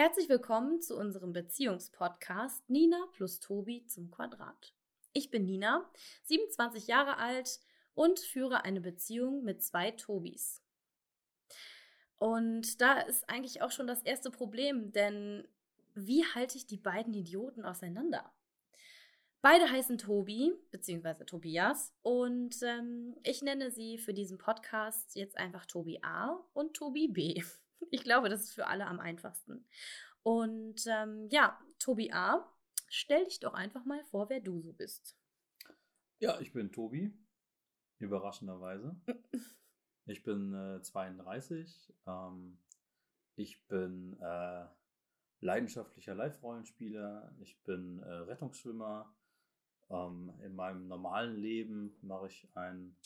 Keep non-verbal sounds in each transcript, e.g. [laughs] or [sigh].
Herzlich willkommen zu unserem Beziehungspodcast Nina plus Tobi zum Quadrat. Ich bin Nina, 27 Jahre alt und führe eine Beziehung mit zwei Tobis. Und da ist eigentlich auch schon das erste Problem, denn wie halte ich die beiden Idioten auseinander? Beide heißen Tobi, beziehungsweise Tobias, und ähm, ich nenne sie für diesen Podcast jetzt einfach Tobi A und Tobi B. Ich glaube, das ist für alle am einfachsten. Und ähm, ja, Tobi A, stell dich doch einfach mal vor, wer du so bist. Ja, ich bin Tobi, überraschenderweise. [laughs] Ich bin äh, 32. Ähm, ich bin äh, leidenschaftlicher Live-Rollenspieler. Ich bin äh, Rettungsschwimmer. Ähm, in meinem normalen Leben mache ich einen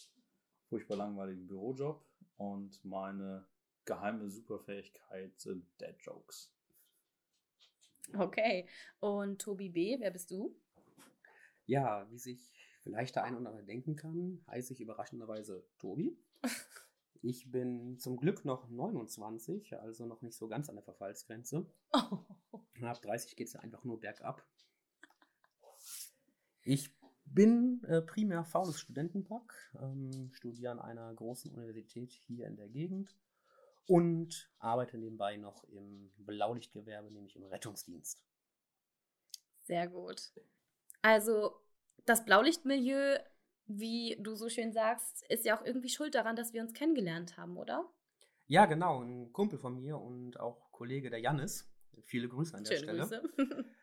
furchtbar langweiligen Bürojob und meine geheime Superfähigkeit sind Dead Jokes. Okay. Und Tobi B., wer bist du? Ja, wie sich vielleicht der ein oder andere denken kann, heiße ich überraschenderweise Tobi. [laughs] Ich bin zum Glück noch 29, also noch nicht so ganz an der Verfallsgrenze. Oh. Ab 30 geht es ja einfach nur bergab. Ich bin äh, primär faules Studentenpack, ähm, studiere an einer großen Universität hier in der Gegend und arbeite nebenbei noch im Blaulichtgewerbe, nämlich im Rettungsdienst. Sehr gut. Also das Blaulichtmilieu, wie du so schön sagst, ist ja auch irgendwie schuld daran, dass wir uns kennengelernt haben, oder? Ja, genau. Ein Kumpel von mir und auch Kollege der Jannis. Viele Grüße an der Schöne Stelle. Grüße. [laughs]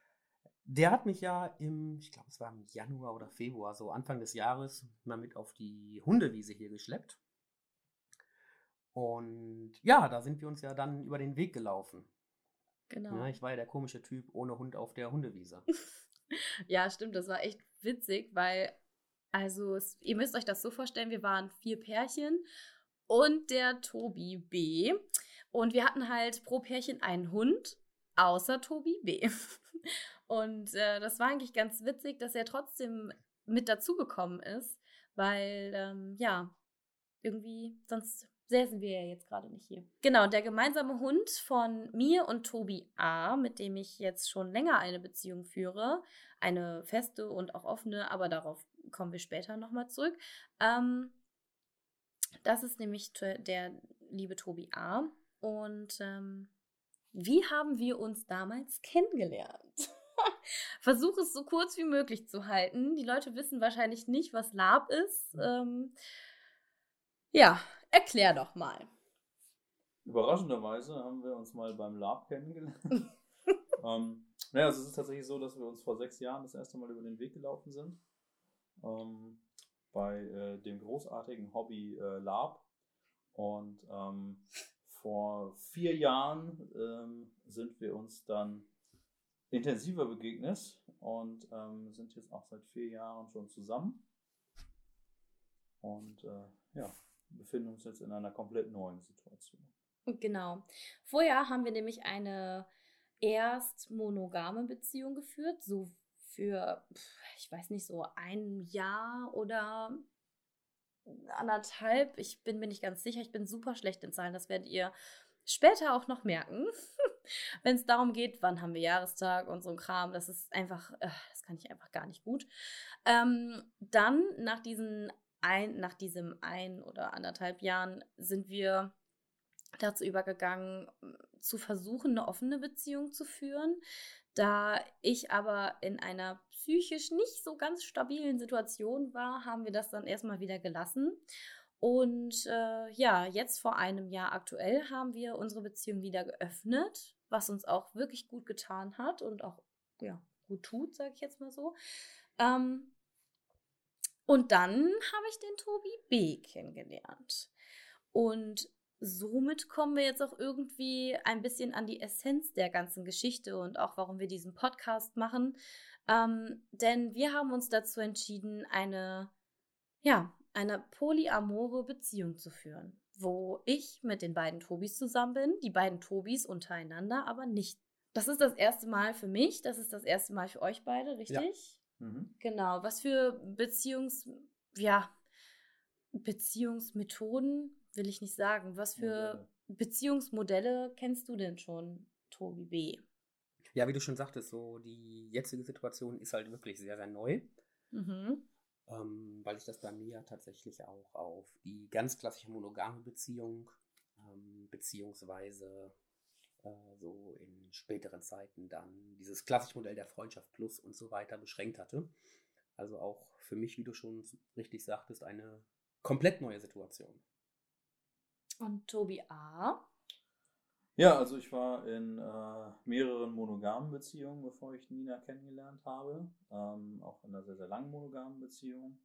Der hat mich ja im, ich glaube, es war im Januar oder Februar, so Anfang des Jahres, mal mit auf die Hundewiese hier geschleppt. Und ja, da sind wir uns ja dann über den Weg gelaufen. Genau. Ja, ich war ja der komische Typ ohne Hund auf der Hundewiese. [laughs] ja, stimmt, das war echt witzig, weil, also, es, ihr müsst euch das so vorstellen, wir waren vier Pärchen und der Tobi B. Und wir hatten halt pro Pärchen einen Hund, außer Tobi B. [laughs] Und äh, das war eigentlich ganz witzig, dass er trotzdem mit dazugekommen ist, weil, ähm, ja, irgendwie sonst säßen wir ja jetzt gerade nicht hier. Genau, der gemeinsame Hund von mir und Tobi A., mit dem ich jetzt schon länger eine Beziehung führe, eine feste und auch offene, aber darauf kommen wir später nochmal zurück. Ähm, das ist nämlich der liebe Tobi A. Und ähm, wie haben wir uns damals kennengelernt? [laughs] Versuche es so kurz wie möglich zu halten. Die Leute wissen wahrscheinlich nicht, was Lab ist. Ähm, ja, Erklär doch mal. Überraschenderweise haben wir uns mal beim Lab kennengelernt. [laughs] ähm, naja, also es ist tatsächlich so, dass wir uns vor sechs Jahren das erste Mal über den Weg gelaufen sind. Ähm, bei äh, dem großartigen Hobby äh, Lab. Und ähm, vor vier Jahren ähm, sind wir uns dann intensiver begegnet und ähm, sind jetzt auch seit vier Jahren schon zusammen. Und äh, ja, befinden uns jetzt in einer komplett neuen Situation. Genau. Vorher haben wir nämlich eine erst monogame Beziehung geführt, so für, ich weiß nicht, so ein Jahr oder anderthalb. Ich bin mir nicht ganz sicher. Ich bin super schlecht in Zahlen. Das werdet ihr später auch noch merken. [laughs] Wenn es darum geht, wann haben wir Jahrestag und so ein Kram. Das ist einfach, äh, das kann ich einfach gar nicht gut. Ähm, dann nach diesen ein, nach diesem ein oder anderthalb Jahren sind wir dazu übergegangen, zu versuchen, eine offene Beziehung zu führen. Da ich aber in einer psychisch nicht so ganz stabilen Situation war, haben wir das dann erstmal wieder gelassen. Und äh, ja, jetzt vor einem Jahr aktuell haben wir unsere Beziehung wieder geöffnet, was uns auch wirklich gut getan hat und auch ja, gut tut, sage ich jetzt mal so. Ähm, und dann habe ich den Tobi B kennengelernt. Und somit kommen wir jetzt auch irgendwie ein bisschen an die Essenz der ganzen Geschichte und auch warum wir diesen Podcast machen. Ähm, denn wir haben uns dazu entschieden, eine, ja, eine polyamore Beziehung zu führen, wo ich mit den beiden Tobis zusammen bin, die beiden Tobis untereinander aber nicht. Das ist das erste Mal für mich, das ist das erste Mal für euch beide, richtig? Ja. Mhm. Genau. Was für Beziehungs, ja, Beziehungsmethoden will ich nicht sagen. Was für Modelle. Beziehungsmodelle kennst du denn schon, Tobi B. Ja, wie du schon sagtest, so die jetzige Situation ist halt wirklich sehr, sehr neu. Mhm. Ähm, weil ich das bei mir tatsächlich auch auf die ganz klassische monogame Beziehung, ähm, beziehungsweise so in späteren Zeiten dann dieses klassische Modell der Freundschaft Plus und so weiter beschränkt hatte. Also auch für mich, wie du schon richtig sagtest, eine komplett neue Situation. Und Tobi A. Ja, also ich war in äh, mehreren monogamen Beziehungen, bevor ich Nina kennengelernt habe. Ähm, auch in einer sehr, sehr langen monogamen Beziehung.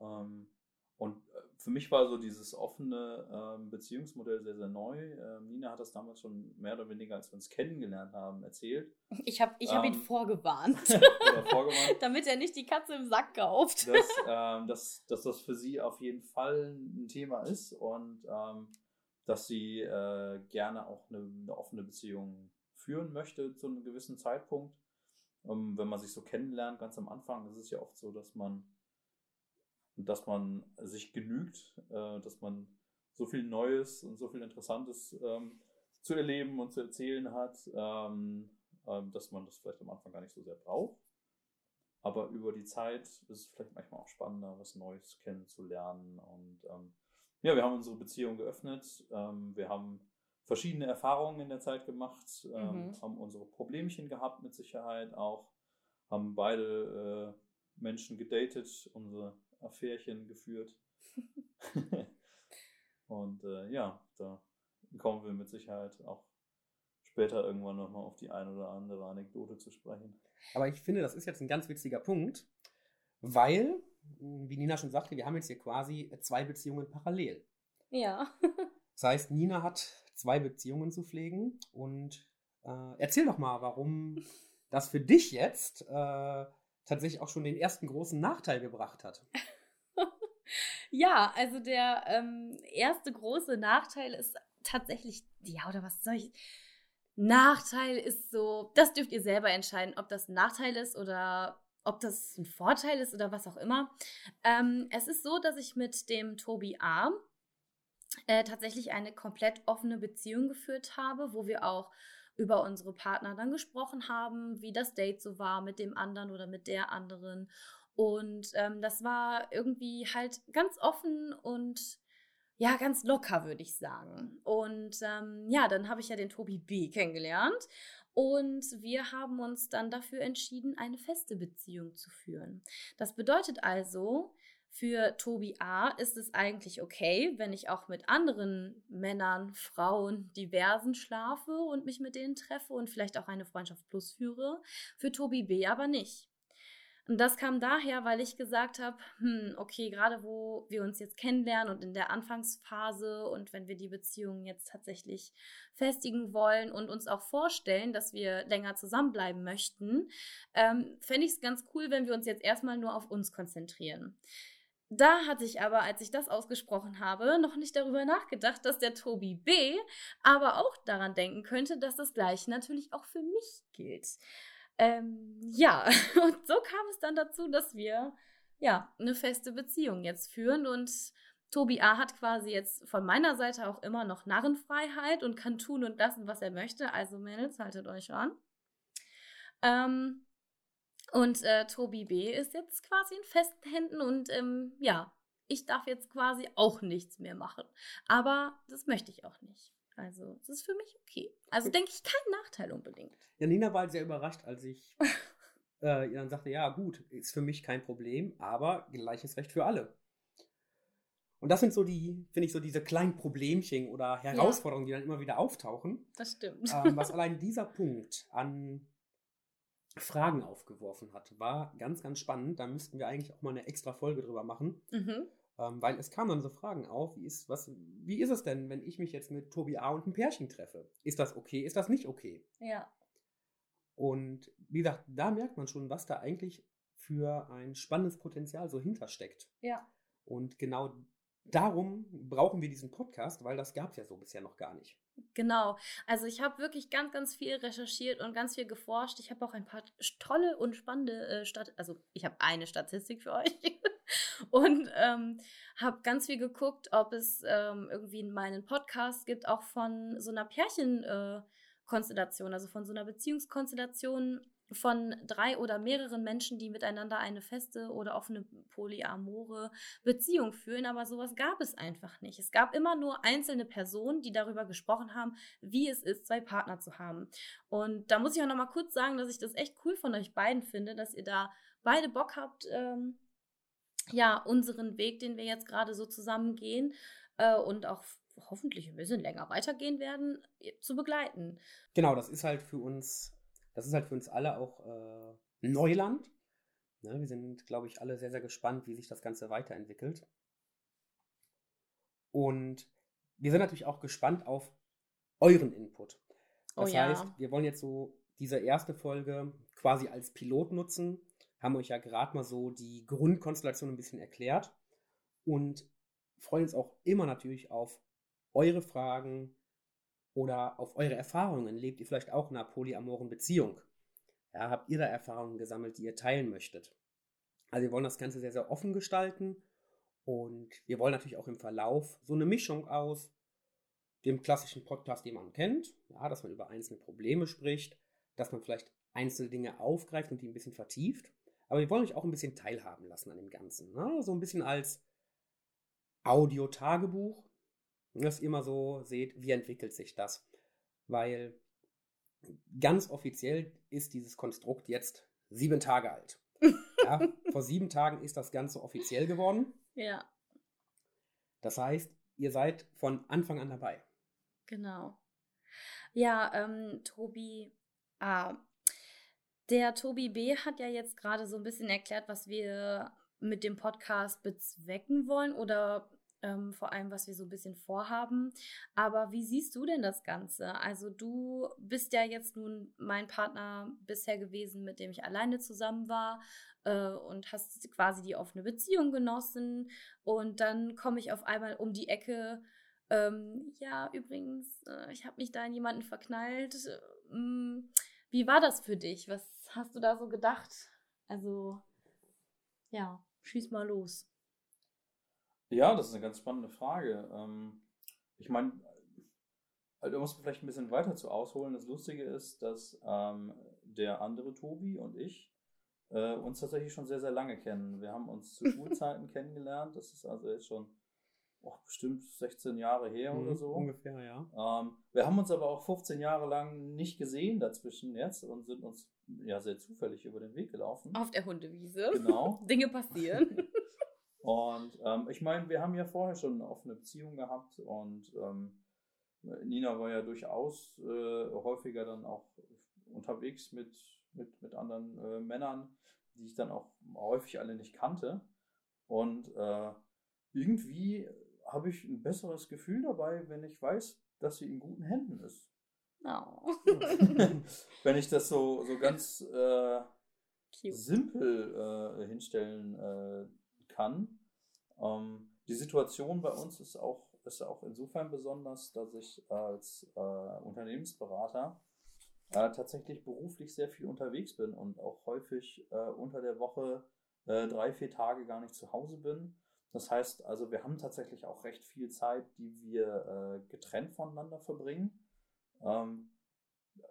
Ähm, und äh, für mich war so dieses offene ähm, Beziehungsmodell sehr, sehr neu. Ähm, Nina hat das damals schon mehr oder weniger, als wir uns kennengelernt haben, erzählt. Ich habe ich hab ihn ähm, vorgewarnt. [laughs] vorgewarnt. [laughs] Damit er nicht die Katze im Sack kauft. dass, [laughs] ähm, dass, dass das für sie auf jeden Fall ein Thema ist und ähm, dass sie äh, gerne auch eine, eine, offene Beziehung führen möchte zu einem gewissen Zeitpunkt. Ähm, wenn man sich so kennenlernt, ganz am Anfang, ist es ja oft so, dass man, dass man sich genügt, äh, dass man so viel Neues und so viel Interessantes ähm, zu erleben und zu erzählen hat, ähm, äh, dass man das vielleicht am Anfang gar nicht so sehr braucht. Aber über die Zeit ist es vielleicht manchmal auch spannender, was Neues kennenzulernen und ähm, ja, wir haben unsere Beziehung geöffnet. Ähm, wir haben verschiedene Erfahrungen in der Zeit gemacht, ähm, mhm. haben unsere Problemchen gehabt mit Sicherheit auch, haben beide äh, Menschen gedatet, unsere Affärchen geführt. [laughs] Und äh, ja, da kommen wir mit Sicherheit auch später irgendwann nochmal auf die eine oder andere Anekdote zu sprechen. Aber ich finde, das ist jetzt ein ganz witziger Punkt, weil wie Nina schon sagte, wir haben jetzt hier quasi zwei Beziehungen parallel. Ja. [laughs] das heißt, Nina hat zwei Beziehungen zu pflegen und äh, erzähl doch mal, warum das für dich jetzt äh, tatsächlich auch schon den ersten großen Nachteil gebracht hat. Ja, also der ähm, erste große Nachteil ist tatsächlich, ja, oder was soll ich. Nachteil ist so, das dürft ihr selber entscheiden, ob das ein Nachteil ist oder ob das ein Vorteil ist oder was auch immer. Ähm, es ist so, dass ich mit dem Tobi A. Äh, tatsächlich eine komplett offene Beziehung geführt habe, wo wir auch über unsere Partner dann gesprochen haben, wie das Date so war mit dem anderen oder mit der anderen. Und ähm, das war irgendwie halt ganz offen und ja, ganz locker, würde ich sagen. Und ähm, ja, dann habe ich ja den Tobi B kennengelernt. Und wir haben uns dann dafür entschieden, eine feste Beziehung zu führen. Das bedeutet also, für Tobi A ist es eigentlich okay, wenn ich auch mit anderen Männern, Frauen, diversen schlafe und mich mit denen treffe und vielleicht auch eine Freundschaft plus führe. Für Tobi B aber nicht. Und das kam daher, weil ich gesagt habe, hm, okay, gerade wo wir uns jetzt kennenlernen und in der Anfangsphase und wenn wir die Beziehung jetzt tatsächlich festigen wollen und uns auch vorstellen, dass wir länger zusammenbleiben möchten, ähm, fände ich es ganz cool, wenn wir uns jetzt erstmal nur auf uns konzentrieren. Da hatte ich aber, als ich das ausgesprochen habe, noch nicht darüber nachgedacht, dass der Tobi B aber auch daran denken könnte, dass das gleiche natürlich auch für mich gilt. Ähm, ja, [laughs] und so kam es dann dazu, dass wir ja eine feste Beziehung jetzt führen und Tobi A. hat quasi jetzt von meiner Seite auch immer noch Narrenfreiheit und kann tun und lassen, was er möchte. Also Mädels, haltet euch an. Ähm, und äh, Tobi B. ist jetzt quasi in festen Händen und ähm, ja, ich darf jetzt quasi auch nichts mehr machen. Aber das möchte ich auch nicht. Also, es ist für mich okay. Also, denke ich, kein Nachteil unbedingt. Ja, Nina war halt sehr überrascht, als ich [laughs] äh, ihr dann sagte: Ja, gut, ist für mich kein Problem, aber gleiches Recht für alle. Und das sind so die, finde ich, so diese kleinen Problemchen oder Herausforderungen, ja. die dann immer wieder auftauchen. Das stimmt. Ähm, was [laughs] allein dieser Punkt an Fragen aufgeworfen hat, war ganz, ganz spannend. Da müssten wir eigentlich auch mal eine extra Folge drüber machen. Mhm. Ähm, weil es kamen dann so Fragen auf, wie ist, was, wie ist es denn, wenn ich mich jetzt mit Tobi A. und einem Pärchen treffe? Ist das okay? Ist das nicht okay? Ja. Und wie gesagt, da merkt man schon, was da eigentlich für ein spannendes Potenzial so hintersteckt. Ja. Und genau darum brauchen wir diesen Podcast, weil das gab es ja so bisher noch gar nicht. Genau. Also ich habe wirklich ganz, ganz viel recherchiert und ganz viel geforscht. Ich habe auch ein paar tolle und spannende äh, Stat also ich habe eine Statistik für euch [laughs] [laughs] und ähm, habe ganz viel geguckt, ob es ähm, irgendwie in meinen Podcast gibt, auch von so einer Pärchen. Äh, also von so einer Beziehungskonstellation von drei oder mehreren Menschen, die miteinander eine feste oder offene polyamore Beziehung führen, aber sowas gab es einfach nicht. Es gab immer nur einzelne Personen, die darüber gesprochen haben, wie es ist, zwei Partner zu haben. Und da muss ich auch noch mal kurz sagen, dass ich das echt cool von euch beiden finde, dass ihr da beide Bock habt, ähm, ja, unseren Weg, den wir jetzt gerade so zusammen gehen äh, und auch hoffentlich ein bisschen länger weitergehen werden, zu begleiten. Genau, das ist halt für uns das ist halt für uns alle auch äh, Neuland. Ne, wir sind, glaube ich, alle sehr, sehr gespannt, wie sich das Ganze weiterentwickelt. Und wir sind natürlich auch gespannt auf euren Input. Oh das oh, ja. heißt, wir wollen jetzt so diese erste Folge quasi als Pilot nutzen, haben euch ja gerade mal so die Grundkonstellation ein bisschen erklärt und freuen uns auch immer natürlich auf eure Fragen, oder auf eure Erfahrungen. Lebt ihr vielleicht auch in einer polyamoren Beziehung? Ja, habt ihr da Erfahrungen gesammelt, die ihr teilen möchtet? Also wir wollen das Ganze sehr, sehr offen gestalten und wir wollen natürlich auch im Verlauf so eine Mischung aus dem klassischen Podcast, den man kennt, ja, dass man über einzelne Probleme spricht, dass man vielleicht einzelne Dinge aufgreift und die ein bisschen vertieft. Aber wir wollen euch auch ein bisschen teilhaben lassen an dem Ganzen. Ne? So ein bisschen als Audio-Tagebuch, dass ihr mal so seht, wie entwickelt sich das. Weil ganz offiziell ist dieses Konstrukt jetzt sieben Tage alt. [laughs] Ja, vor sieben Tagen ist das Ganze offiziell geworden. Ja. Das heißt, ihr seid von Anfang an dabei. Genau. Ja, ähm, Tobi, ah, der Tobi B hat ja jetzt gerade so ein bisschen erklärt, was wir mit dem Podcast bezwecken wollen oder ähm, vor allem, was wir so ein bisschen vorhaben. Aber wie siehst du denn das Ganze? Also du bist ja jetzt nun mein Partner bisher gewesen, mit dem ich alleine zusammen war äh, und hast quasi die offene Beziehung genossen. Und dann komme ich auf einmal um die Ecke. Ähm, ja, übrigens, äh, ich habe mich da in jemanden verknallt. Ähm, wie war das für dich? Was hast du da so gedacht? Also, ja, schieß mal los. Ja, das ist eine ganz spannende Frage. Ähm, ich meine, also, da muss man vielleicht ein bisschen weiter zu ausholen. Das Lustige ist, dass ähm, der andere Tobi und ich äh, uns tatsächlich schon sehr, sehr lange kennen. Wir haben uns zu [laughs] Schulzeiten kennengelernt. Das ist also jetzt schon oh, bestimmt 16 Jahre her mhm, oder so. Ungefähr, ja. Ähm, wir haben uns aber auch 15 Jahre lang nicht gesehen dazwischen jetzt und sind uns ja sehr zufällig über den Weg gelaufen. Auf der Hundewiese. Genau. [laughs] Dinge passieren. [laughs] Und ähm, ich meine, wir haben ja vorher schon eine offene Beziehung gehabt und ähm, Nina war ja durchaus äh, häufiger dann auch unterwegs mit, mit, mit anderen äh, Männern, die ich dann auch häufig alle nicht kannte. Und äh, irgendwie habe ich ein besseres Gefühl dabei, wenn ich weiß, dass sie in guten Händen ist. Oh. [laughs] wenn ich das so, so ganz äh, simpel äh, hinstellen äh, kann. Ähm, die Situation bei uns ist auch, ist auch insofern besonders, dass ich als äh, Unternehmensberater äh, tatsächlich beruflich sehr viel unterwegs bin und auch häufig äh, unter der Woche drei, vier Tage gar nicht zu Hause bin. Das heißt also, wir haben tatsächlich auch recht viel Zeit, die wir äh, getrennt voneinander verbringen. Ähm,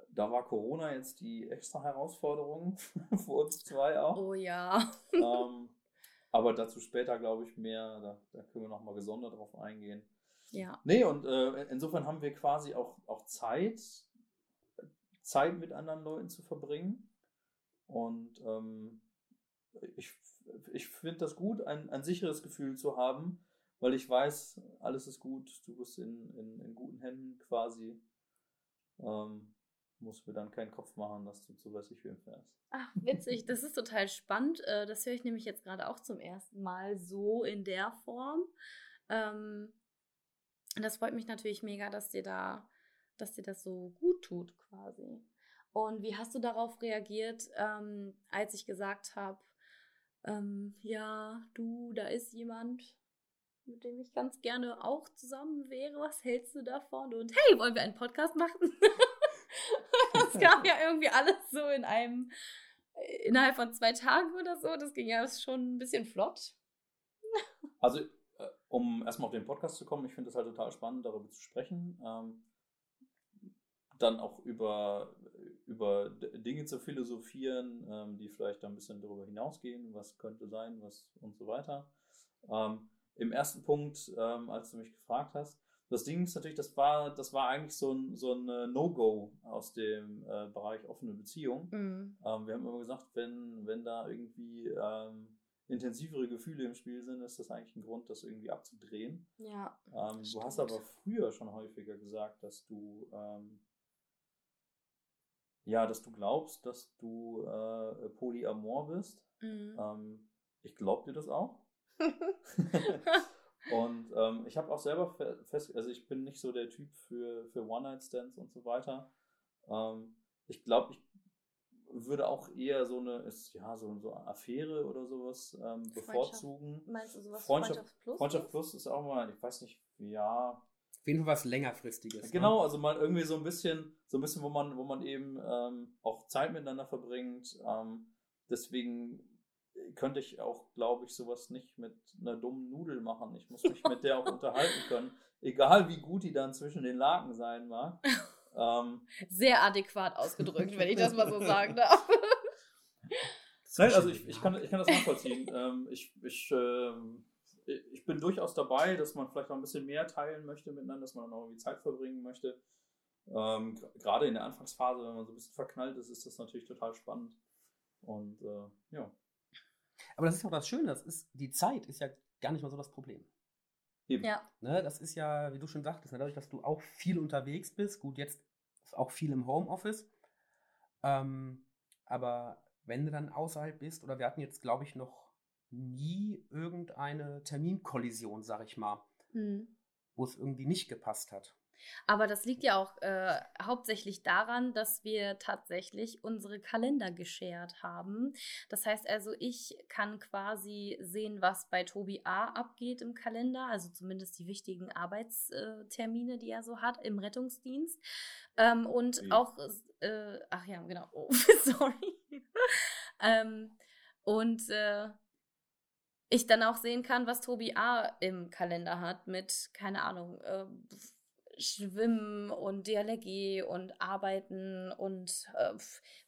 da war Corona jetzt die extra Herausforderung [laughs] für uns zwei auch. Oh ja. ähm, aber dazu später, glaube ich, mehr. Da, da können wir nochmal gesondert drauf eingehen. Ja. Nee, und äh, insofern haben wir quasi auch, auch Zeit, Zeit mit anderen Leuten zu verbringen. Und ähm, ich, ich finde das gut, ein, ein sicheres Gefühl zu haben, weil ich weiß, alles ist gut, du bist in, in, in guten Händen quasi. Ähm, muss mir dann keinen Kopf machen, dass du zu wem fährst. Ach, witzig, das ist total spannend. Äh, das höre ich nämlich jetzt gerade auch zum ersten Mal so in der Form. Ähm, das freut mich natürlich mega, dass dir da, dass dir das so gut tut, quasi. Und wie hast du darauf reagiert, ähm, als ich gesagt habe, ähm, ja, du, da ist jemand, mit dem ich ganz gerne auch zusammen wäre. Was hältst du davon? Und hey, wollen wir einen Podcast machen? [laughs] das kam ja irgendwie alles so in einem, innerhalb von zwei Tagen oder so. Das ging ja schon ein bisschen flott. Also, äh, um erstmal auf den Podcast zu kommen, ich finde es halt total spannend, darüber zu sprechen. Ähm, dann auch über, über Dinge zu philosophieren, ähm, die vielleicht ein bisschen darüber hinausgehen, was könnte sein, was und so weiter. Ähm, Im ersten Punkt, ähm, als du mich gefragt hast, das Ding ist natürlich, das war, das war eigentlich so ein, so ein äh, No-Go aus dem äh, Bereich offene Beziehung. Mhm. Ähm, wir haben immer gesagt, wenn, wenn da irgendwie ähm, intensivere Gefühle im Spiel sind, ist das eigentlich ein Grund, das irgendwie abzudrehen. Ja. Ähm, du hast aber früher schon häufiger gesagt, dass du ähm, ja, dass du glaubst, dass du äh, polyamor bist. Mhm. Ähm, ich glaube dir das auch. [laughs] [laughs] Und ähm, ich habe auch selber fest, also ich bin nicht so der Typ für, für One-Night-Stands und so weiter. Ähm, ich glaube, ich würde auch eher so eine, ist, ja, so, so eine Affäre oder sowas ähm, bevorzugen. Meinst du sowas Freundschaft, Freundschaft Plus? Freundschaft Plus ist auch mal, ich weiß nicht, ja. Jeden Fall was längerfristiges. Ne? Genau, ne? also mal irgendwie so ein bisschen, so ein bisschen, wo man, wo man eben ähm, auch Zeit miteinander verbringt. Ähm, deswegen könnte ich auch, glaube ich, sowas nicht mit einer dummen Nudel machen. Ich muss mich mit der auch [laughs] unterhalten können. Egal wie gut die dann zwischen den Laken sein mag. [laughs] Ähm, Sehr adäquat ausgedrückt, wenn ich das mal so [laughs] sagen darf. Nein, also ich, ich, kann, ich kann das nachvollziehen. ähm, ich, ich, äh, ich bin durchaus dabei, dass man vielleicht auch ein bisschen mehr teilen möchte miteinander, dass man auch irgendwie Zeit verbringen möchte. Ähm, Gerade in der Anfangsphase, wenn man so ein bisschen verknallt ist, ist das natürlich total spannend. Und äh, ja. Aber das ist auch das Schöne, das ist, die Zeit ist ja gar nicht mal so das Problem. Eben. Ja. Ne, das ist ja, wie du schon sagtest, ne, dadurch, dass du auch viel unterwegs bist, gut, jetzt auch viel im Homeoffice, ähm, aber wenn du dann außerhalb bist, oder wir hatten jetzt, glaube ich, noch nie irgendeine Terminkollision, sag ich mal, mhm. wo es irgendwie nicht gepasst hat. Aber das liegt ja auch äh, hauptsächlich daran, dass wir tatsächlich unsere Kalender geshared haben. Das heißt also, ich kann quasi sehen, was bei Tobi A abgeht im Kalender, also zumindest die wichtigen Arbeitstermine, die er so hat im Rettungsdienst. Ähm, und okay. auch, äh, ach ja, genau, [laughs] oh, sorry. [laughs] ähm, und äh, ich dann auch sehen kann, was Tobi A im Kalender hat mit, keine Ahnung, äh, Schwimmen und DLRG und Arbeiten und äh,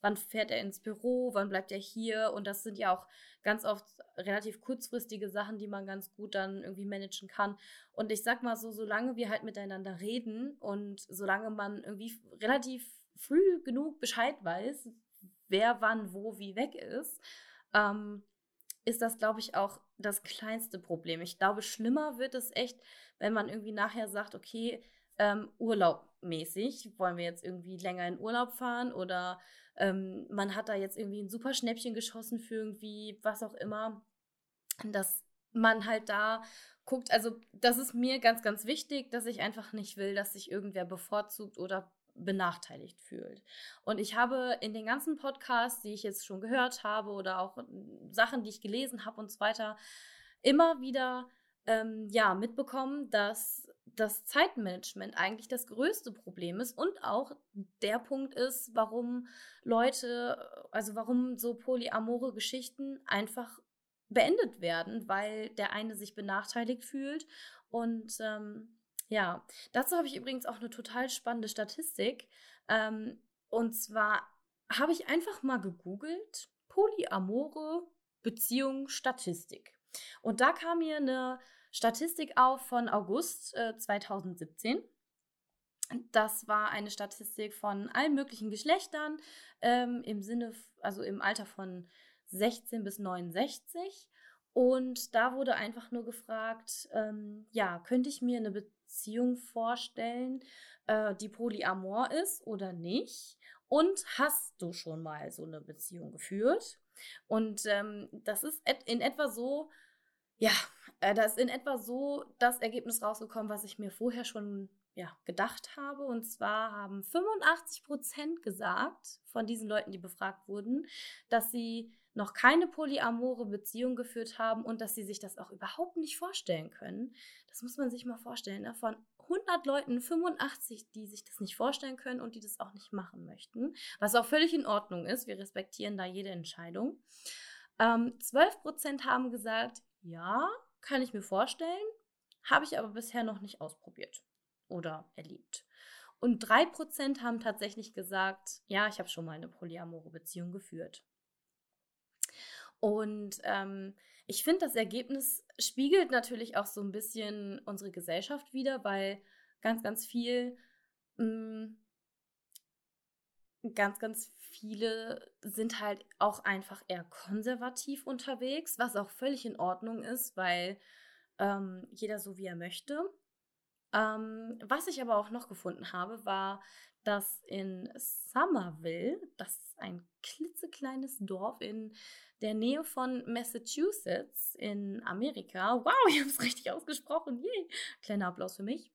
wann fährt er ins Büro, wann bleibt er hier und das sind ja auch ganz oft relativ kurzfristige Sachen, die man ganz gut dann irgendwie managen kann. Und ich sag mal so, solange wir halt miteinander reden und solange man irgendwie relativ früh genug Bescheid weiß, wer wann wo wie weg ist, ähm, ist das, glaube ich, auch das kleinste Problem. Ich glaube, schlimmer wird es echt, wenn man irgendwie nachher sagt, okay, ähm, urlaubmäßig. Wollen wir jetzt irgendwie länger in Urlaub fahren oder ähm, man hat da jetzt irgendwie ein super Schnäppchen geschossen für irgendwie was auch immer. Dass man halt da guckt, also das ist mir ganz, ganz wichtig, dass ich einfach nicht will, dass sich irgendwer bevorzugt oder benachteiligt fühlt. Und ich habe in den ganzen Podcasts, die ich jetzt schon gehört habe oder auch Sachen, die ich gelesen habe und so weiter, immer wieder ähm, ja mitbekommen, dass das Zeitmanagement eigentlich das größte Problem ist und auch der Punkt ist, warum Leute, also warum so polyamore Geschichten einfach beendet werden, weil der eine sich benachteiligt fühlt. Und ähm, ja, dazu habe ich übrigens auch eine total spannende Statistik. Ähm, und zwar habe ich einfach mal gegoogelt, polyamore Beziehung Statistik. Und da kam mir eine Statistik auf von August äh, 2017. Das war eine Statistik von allen möglichen Geschlechtern ähm, im Sinne, also im Alter von 16 bis 69. Und da wurde einfach nur gefragt, ähm, ja, könnte ich mir eine Beziehung vorstellen, äh, die polyamor ist oder nicht? Und hast du schon mal so eine Beziehung geführt? Und ähm, das ist et in etwa so, ja, äh, da ist in etwa so das Ergebnis rausgekommen, was ich mir vorher schon ja, gedacht habe. Und zwar haben 85 Prozent gesagt von diesen Leuten, die befragt wurden, dass sie noch keine polyamore Beziehung geführt haben und dass sie sich das auch überhaupt nicht vorstellen können. Das muss man sich mal vorstellen. Ne? Von 100 Leuten 85, die sich das nicht vorstellen können und die das auch nicht machen möchten, was auch völlig in Ordnung ist. Wir respektieren da jede Entscheidung. Ähm, 12 Prozent haben gesagt, ja, kann ich mir vorstellen, habe ich aber bisher noch nicht ausprobiert oder erlebt. Und 3% haben tatsächlich gesagt, ja, ich habe schon mal eine polyamore Beziehung geführt. Und ähm, ich finde, das Ergebnis spiegelt natürlich auch so ein bisschen unsere Gesellschaft wider, weil ganz, ganz viel, mh, mm, ganz, ganz viele sind halt auch einfach eher konservativ unterwegs, was auch völlig in Ordnung ist, weil ähm, jeder so wie er möchte. Ähm, was ich aber auch noch gefunden habe, war, dass in Somerville, das ist ein klitzekleines Dorf in der Nähe von Massachusetts in Amerika. Wow, [laughs] ich habe es richtig ausgesprochen. Yay. Kleiner Applaus für mich.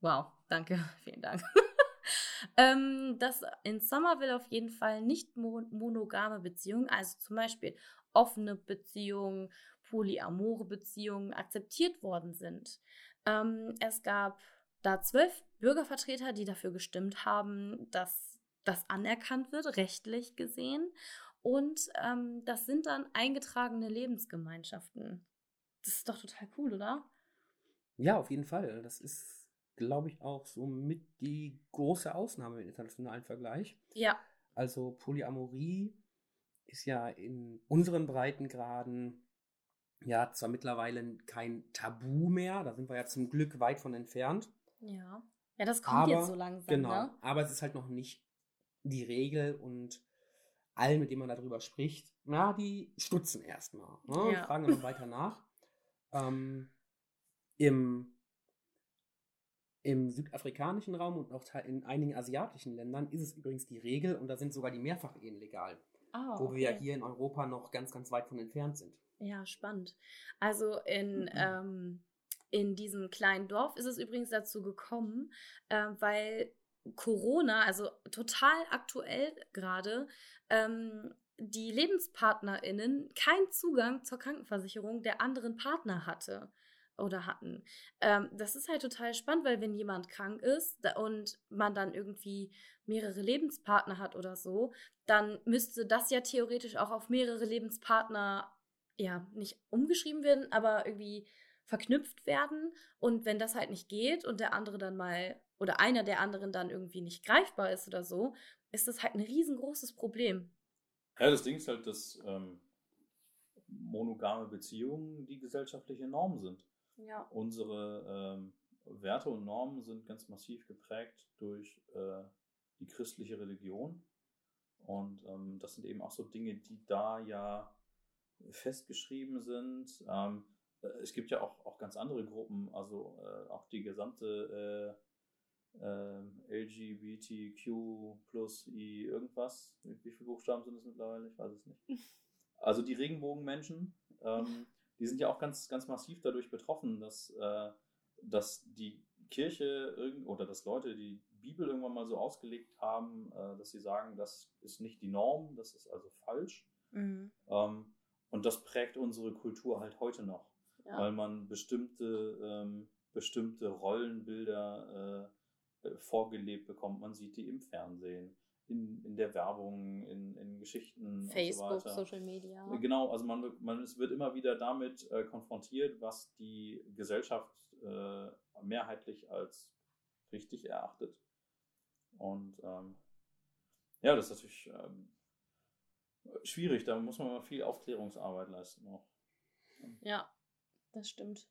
Wow, danke, [laughs] vielen Dank. [laughs] ähm, dass in Somerville auf jeden Fall nicht monogame Beziehungen, also zum Beispiel offene Beziehungen, polyamore Beziehungen akzeptiert worden sind. Ähm, es gab da zwölf Bürgervertreter, die dafür gestimmt haben, dass das anerkannt wird, rechtlich gesehen. Und ähm, das sind dann eingetragene Lebensgemeinschaften. Das ist doch total cool, oder? Ja, auf jeden Fall. Das ist, glaube ich, auch so mit die große Ausnahme im internationalen Vergleich. Ja. Also Polyamorie ist ja in unseren Breitengraden ja zwar mittlerweile kein Tabu mehr, da sind wir ja zum Glück weit von entfernt. Ja. Ja, das kommt aber, jetzt so langsam. Genau, ne? aber es ist halt noch nicht die Regel und allen, mit denen man darüber spricht, na, die stutzen erstmal. Ne? Ja. Fragen dann weiter nach. Ähm, Im im südafrikanischen Raum und auch in einigen asiatischen Ländern ist es übrigens die Regel und da sind sogar die Mehrfachehen legal. Oh, wo okay. wir ja hier in Europa noch ganz, ganz weit von entfernt sind. Ja, spannend. Also in, mhm. ähm, in diesem kleinen Dorf ist es übrigens dazu gekommen, äh, weil Corona, also total aktuell gerade, ähm, die LebenspartnerInnen keinen Zugang zur Krankenversicherung der anderen Partner hatte oder hatten. Ähm, das ist halt total spannend, weil wenn jemand krank ist und man dann irgendwie mehrere Lebenspartner hat oder so, dann müsste das ja theoretisch auch auf mehrere Lebenspartner ja nicht umgeschrieben werden, aber irgendwie verknüpft werden. Und wenn das halt nicht geht und der andere dann mal oder einer der anderen dann irgendwie nicht greifbar ist oder so, ist das halt ein riesengroßes Problem. Ja, das Ding ist halt, dass ähm, monogame Beziehungen die gesellschaftliche Norm sind. Ja. Unsere ähm, Werte und Normen sind ganz massiv geprägt durch äh, die christliche Religion. Und ähm, das sind eben auch so Dinge, die da ja festgeschrieben sind. Ähm, äh, es gibt ja auch, auch ganz andere Gruppen, also äh, auch die gesamte äh, ähm, LGBTQ plus I irgendwas. Wie, wie viele Buchstaben sind es mittlerweile? Ich weiß es nicht. [laughs] Also die Regenbogenmenschen, ähm, die sind ja auch ganz, ganz massiv dadurch betroffen, dass, äh, dass die Kirche irgend oder dass Leute die Bibel irgendwann mal so ausgelegt haben, äh, dass sie sagen, das ist nicht die Norm, das ist also falsch. Mhm. Ähm, und das prägt unsere Kultur halt heute noch, ja. weil man bestimmte, ähm, bestimmte Rollenbilder äh, äh, vorgelebt bekommt. Man sieht die im Fernsehen, in, in der Werbung, in, in Geschichten Facebook, und so weiter. Social Media. Genau, also man, man es wird immer wieder damit äh, konfrontiert, was die Gesellschaft äh, mehrheitlich als richtig erachtet. Und ähm, ja, das ist natürlich ähm, schwierig, da muss man mal viel Aufklärungsarbeit leisten auch. Ja, das stimmt.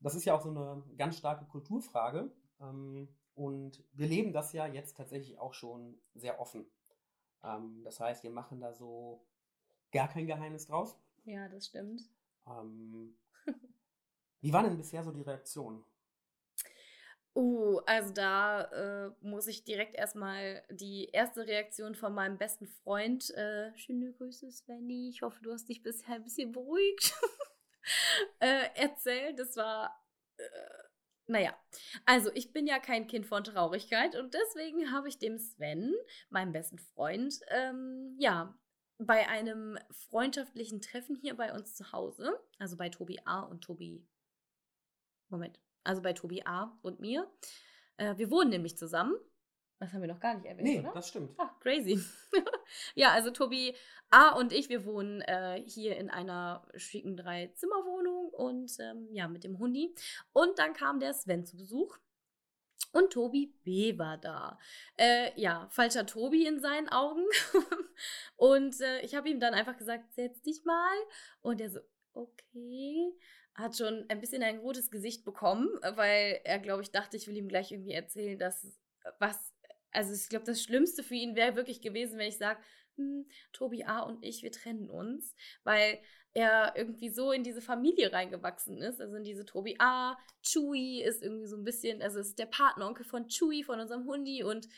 Das ist ja auch so eine ganz starke Kulturfrage. Ähm, und wir leben das ja jetzt tatsächlich auch schon sehr offen. Ähm, das heißt, wir machen da so gar kein Geheimnis draus. Ja, das stimmt. Ähm, [laughs] wie war denn bisher so die Reaktion? Uh, also da äh, muss ich direkt erstmal die erste Reaktion von meinem besten Freund, äh, schöne Grüße Svenny, ich hoffe, du hast dich bisher ein bisschen beruhigt, [laughs] äh, erzählen. Das war äh, naja, also ich bin ja kein Kind von Traurigkeit und deswegen habe ich dem Sven, meinem besten Freund, ähm, ja, bei einem freundschaftlichen Treffen hier bei uns zu Hause, also bei Tobi A und Tobi. Moment, also bei Tobi A und mir. Äh, wir wohnen nämlich zusammen das haben wir noch gar nicht erwähnt, nee, oder? das stimmt. Ah, crazy. [laughs] ja, also Tobi A und ich, wir wohnen äh, hier in einer schicken Drei-Zimmer-Wohnung und ähm, ja, mit dem Hundi. Und dann kam der Sven zu Besuch. Und Tobi B war da. Äh, ja, falscher Tobi in seinen Augen. [laughs] und äh, ich habe ihm dann einfach gesagt, setz dich mal. Und er so, okay. Hat schon ein bisschen ein rotes Gesicht bekommen, weil er, glaube ich, dachte, ich will ihm gleich irgendwie erzählen, dass was, also ich glaube, das Schlimmste für ihn wäre wirklich gewesen, wenn ich sage, hm, Tobi A und ich, wir trennen uns, weil er irgendwie so in diese Familie reingewachsen ist, also in diese Tobi A. Chewie ist irgendwie so ein bisschen, also ist der Partneronkel von Chewie, von unserem Hundi und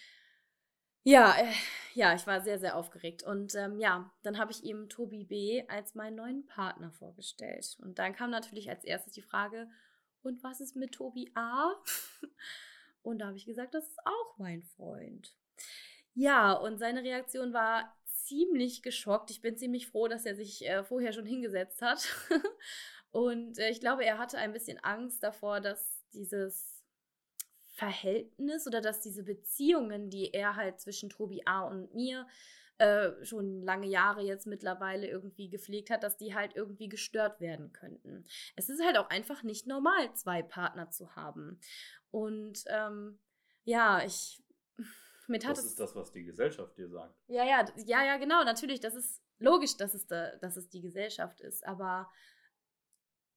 ja, äh, ja, ich war sehr, sehr aufgeregt. Und ähm, ja, dann habe ich ihm Tobi B. als meinen neuen Partner vorgestellt. Und dann kam natürlich als erstes die Frage, und was ist mit Tobi A? [laughs] und da habe ich gesagt, das ist auch mein Freund. Ja, und seine Reaktion war ziemlich geschockt. Ich bin ziemlich froh, dass er sich äh, vorher schon hingesetzt hat. [laughs] und äh, ich glaube, er hatte ein bisschen Angst davor, dass dieses Verhältnis oder dass diese Beziehungen, die er halt zwischen Tobi A und mir äh, schon lange Jahre jetzt mittlerweile irgendwie gepflegt hat, dass die halt irgendwie gestört werden könnten. Es ist halt auch einfach nicht normal, zwei Partner zu haben. Und ähm, ja, ich [laughs] mit hat das ist das, was die Gesellschaft dir sagt. Ja, ja, ja, ja, genau, natürlich. Das ist logisch, dass es, da, dass es die Gesellschaft ist. Aber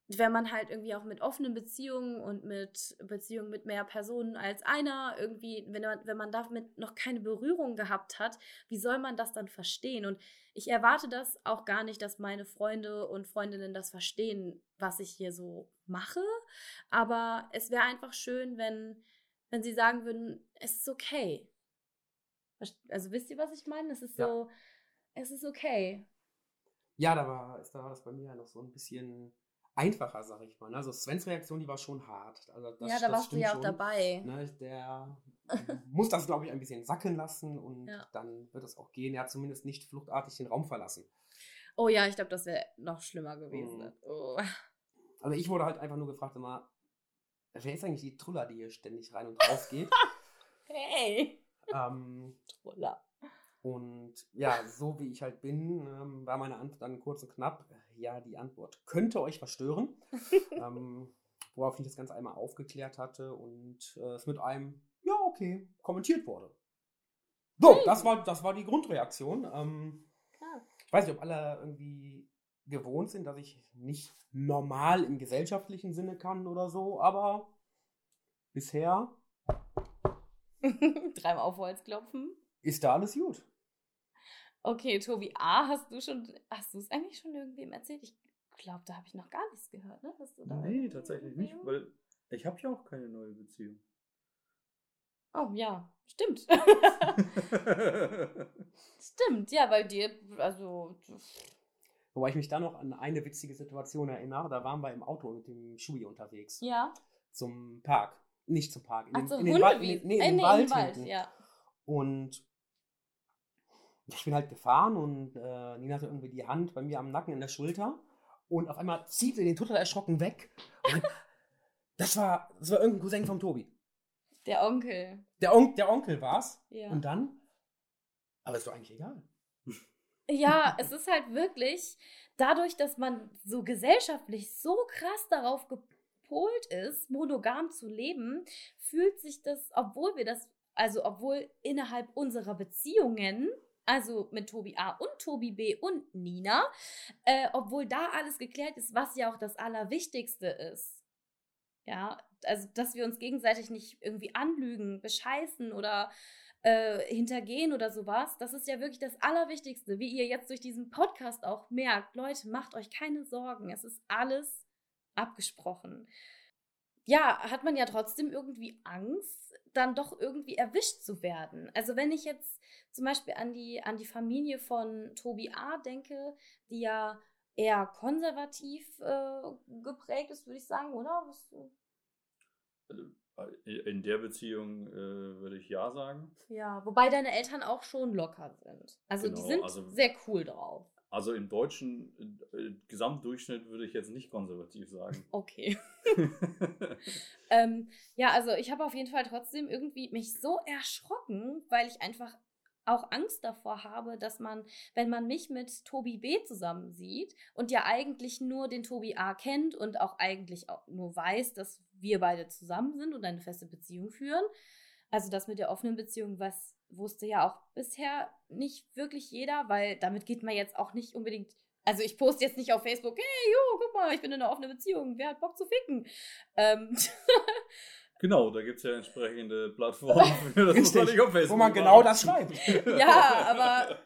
wenn man halt irgendwie auch mit offenen Beziehungen und mit Beziehungen mit mehr Personen als einer irgendwie, wenn man, wenn man damit noch keine Berührung gehabt hat, wie soll man das dann verstehen? Und ich erwarte das auch gar nicht, dass meine Freunde und Freundinnen das verstehen, was ich hier so mache. Aber es wäre einfach schön, wenn, wenn sie sagen würden, es ist okay. Also wisst ihr, was ich meine? Es ist ja. so, es ist okay. Ja, da war, da war das bei mir ja noch so ein bisschen einfacher, sag ich mal. Ne? Also Svens Reaktion, die war schon hart. Also das, ja, da warst du ja auch dabei. Ne? Der muss das, glaube ich, ein bisschen sacken lassen und ja. dann wird es auch gehen. Er hat zumindest nicht fluchtartig den Raum verlassen. Oh ja, ich glaube, das wäre noch schlimmer gewesen. Mhm. Oh. Also ich wurde halt einfach nur gefragt immer, wer ist eigentlich die Truller, die hier ständig rein und raus geht? [laughs] hey! Ähm, Troller. Und ja, so wie ich halt bin, ähm, war meine Antwort dann kurz und knapp. Ja, die Antwort könnte euch verstören. [laughs] ähm, worauf ich das Ganze einmal aufgeklärt hatte und äh, es mit einem, ja, okay, kommentiert wurde. So, das war, das war die Grundreaktion. Ähm, ich weiß nicht, ob alle irgendwie gewohnt sind, dass ich nicht normal im gesellschaftlichen Sinne kann oder so, aber bisher [laughs] Dreimal auf Holz klopfen. Ist da alles gut? Okay, Tobi A, hast du schon, hast du es eigentlich schon irgendwem erzählt? Ich glaube, da habe ich noch gar nichts gehört, ne? Hast du da nee, tatsächlich nicht, weil ich habe ja auch keine neue Beziehung. Oh ja, stimmt. [laughs] stimmt, ja, bei dir, also. Wobei ich mich da noch an eine witzige Situation erinnere, da waren wir im Auto mit dem Schui unterwegs. Ja. Zum Park. Nicht zum Park. In, Ach so, in den Wald. Nee, nee, in, äh, den nee, Wald, in den Wald ja. Und ich bin halt gefahren und äh, Nina hatte irgendwie die Hand bei mir am Nacken in der Schulter und auf einmal zieht sie den total erschrocken weg. Das war, das war irgendein Cousin von Tobi. Der Onkel. Der, On der Onkel war's. Ja. Und dann? Aber ist doch eigentlich egal. Ja, es ist halt wirklich dadurch, dass man so gesellschaftlich so krass darauf gepolt ist, monogam zu leben, fühlt sich das, obwohl wir das, also obwohl innerhalb unserer Beziehungen also mit Tobi A und Tobi B und Nina, äh, obwohl da alles geklärt ist, was ja auch das Allerwichtigste ist. Ja, also dass wir uns gegenseitig nicht irgendwie anlügen, bescheißen oder äh, hintergehen oder sowas, das ist ja wirklich das Allerwichtigste, wie ihr jetzt durch diesen Podcast auch merkt. Leute, macht euch keine Sorgen, es ist alles abgesprochen. Ja, hat man ja trotzdem irgendwie Angst, dann doch irgendwie erwischt zu werden. Also wenn ich jetzt zum Beispiel an die, an die Familie von Tobi A. denke, die ja eher konservativ äh, geprägt ist, würde ich sagen, oder? Was, äh, in der Beziehung äh, würde ich ja sagen. Ja, wobei deine Eltern auch schon locker sind. Also genau, die sind also, sehr cool drauf. Also im deutschen äh, Gesamtdurchschnitt würde ich jetzt nicht konservativ sagen. [laughs] Okay. [laughs] ähm, ja, also ich habe auf jeden Fall trotzdem irgendwie mich so erschrocken, weil ich einfach auch Angst davor habe, dass man, wenn man mich mit Tobi B zusammen sieht und ja eigentlich nur den Tobi A kennt und auch eigentlich auch nur weiß, dass wir beide zusammen sind und eine feste Beziehung führen. Also das mit der offenen Beziehung, was wusste ja auch bisher nicht wirklich jeder, weil damit geht man jetzt auch nicht unbedingt. Also ich poste jetzt nicht auf Facebook, hey, jo, guck mal, ich bin in einer offenen Beziehung, wer hat Bock zu ficken? Ähm, [laughs] Genau, da gibt es ja entsprechende Plattformen [laughs] Facebook wo man genau das schreibt. [laughs] ja, aber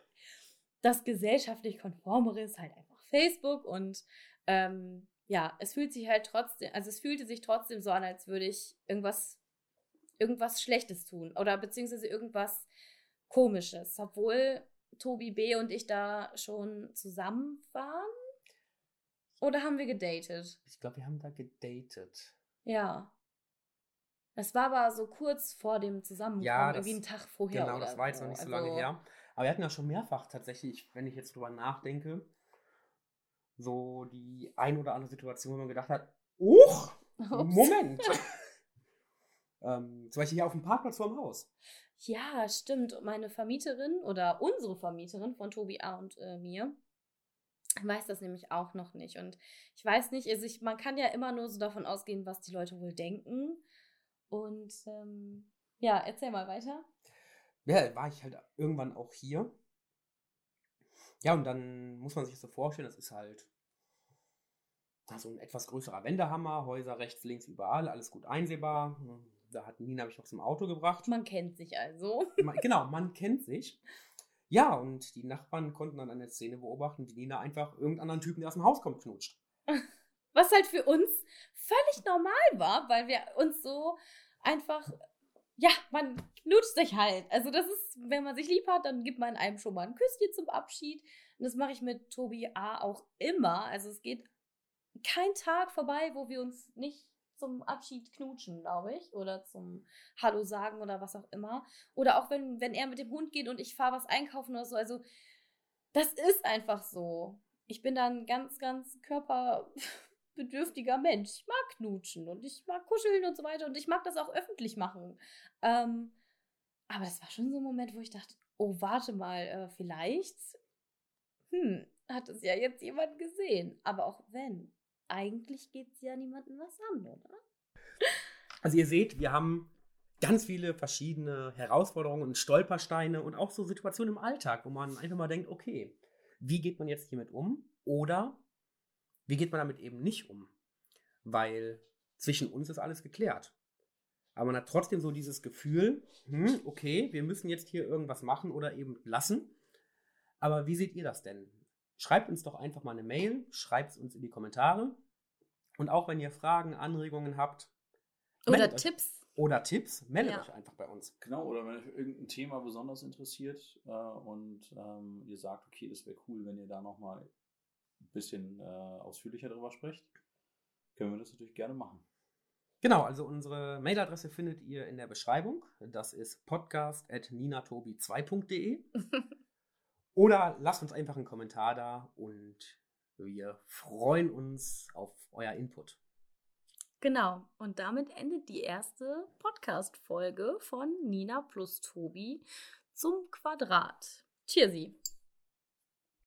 das gesellschaftlich konformere ist halt einfach Facebook und ähm, ja, es fühlt sich halt trotzdem, also es fühlte sich trotzdem so an, als würde ich irgendwas, irgendwas Schlechtes tun oder beziehungsweise irgendwas Komisches, obwohl Tobi B. und ich da schon zusammen waren. Oder haben wir gedatet? Ich glaube, wir haben da gedatet. Ja. Es war aber so kurz vor dem Zusammenkommen, Ja, das- irgendwie einen Tag vorher. Genau, das war jetzt noch nicht so lange Also, her. Aber wir hatten ja schon mehrfach tatsächlich, wenn ich jetzt drüber nachdenke, so die ein oder andere Situation, wo man gedacht hat, uch. [laughs] Moment. Ähm, zum Beispiel hier auf dem Parkplatz vorm Haus. Ja, stimmt. Meine Vermieterin oder unsere Vermieterin von Tobi A. und äh, mir weiß das nämlich auch noch nicht. Und ich weiß nicht, also ich, man kann ja immer nur so davon ausgehen, was die Leute wohl denken. Und ähm, ja, erzähl mal weiter. Ja, war ich halt irgendwann auch hier. Ja, und dann muss man sich das so vorstellen, das ist halt so ein etwas größerer Wendehammer, Häuser rechts, links, überall, alles gut einsehbar. Da hat Nina mich noch zum Auto gebracht. Man kennt sich also. [laughs] Ma- genau, man kennt sich. Ja, und die Nachbarn konnten dann eine Szene beobachten, wie Nina einfach irgendeinen anderen Typen, der aus dem Haus kommt, knutscht. [laughs] Was halt für uns völlig normal war, weil wir uns so einfach, ja, man knutscht sich halt. Also das ist, wenn man sich lieb hat, dann gibt man einem schon mal ein Küsschen zum Abschied. Und das mache ich mit Tobi A. auch immer. Also es geht kein Tag vorbei, wo wir uns nicht zum Abschied knutschen, glaube ich. Oder zum Hallo sagen oder was auch immer. Oder auch wenn, wenn er mit dem Hund geht und ich fahre was einkaufen oder so. Also das ist einfach so. Ich bin da ein ganz, ganz körperbedürftiger Mensch. Ich mag knutschen und ich mag kuscheln und so weiter und ich mag das auch öffentlich machen. Ähm, aber das war schon so ein Moment, wo ich dachte, oh, warte mal, äh, vielleicht, hm, hat es ja jetzt jemand gesehen. Aber auch wenn, eigentlich geht es ja niemandem was an, oder? Also ihr seht, wir haben ganz viele verschiedene Herausforderungen und Stolpersteine und auch so Situationen im Alltag, wo man einfach mal denkt, okay, wie geht man jetzt hiermit um? Oder wie geht man damit eben nicht um? Weil zwischen uns ist alles geklärt. Aber man hat trotzdem so dieses Gefühl, hm, okay, wir müssen jetzt hier irgendwas machen oder eben lassen. Aber wie seht ihr das denn? Schreibt uns doch einfach mal eine Mail, schreibt es uns in die Kommentare. Und auch wenn ihr Fragen, Anregungen habt, Oder meldet euch. Tipps. oder Tipps, meldet Ja. euch einfach bei uns. Genau, oder wenn euch irgendein Thema besonders interessiert äh, und ähm, ihr sagt, okay, das wäre cool, wenn ihr da nochmal ein bisschen äh, ausführlicher drüber sprecht, können wir das natürlich gerne machen. Genau, also unsere Mailadresse findet ihr in der Beschreibung. Das ist podcast.ninatobi2.de. [laughs] Oder lasst uns einfach einen Kommentar da und wir freuen uns auf euer Input. Genau. Und damit endet die erste Podcast-Folge von Nina plus Tobi zum Quadrat. Cheersy.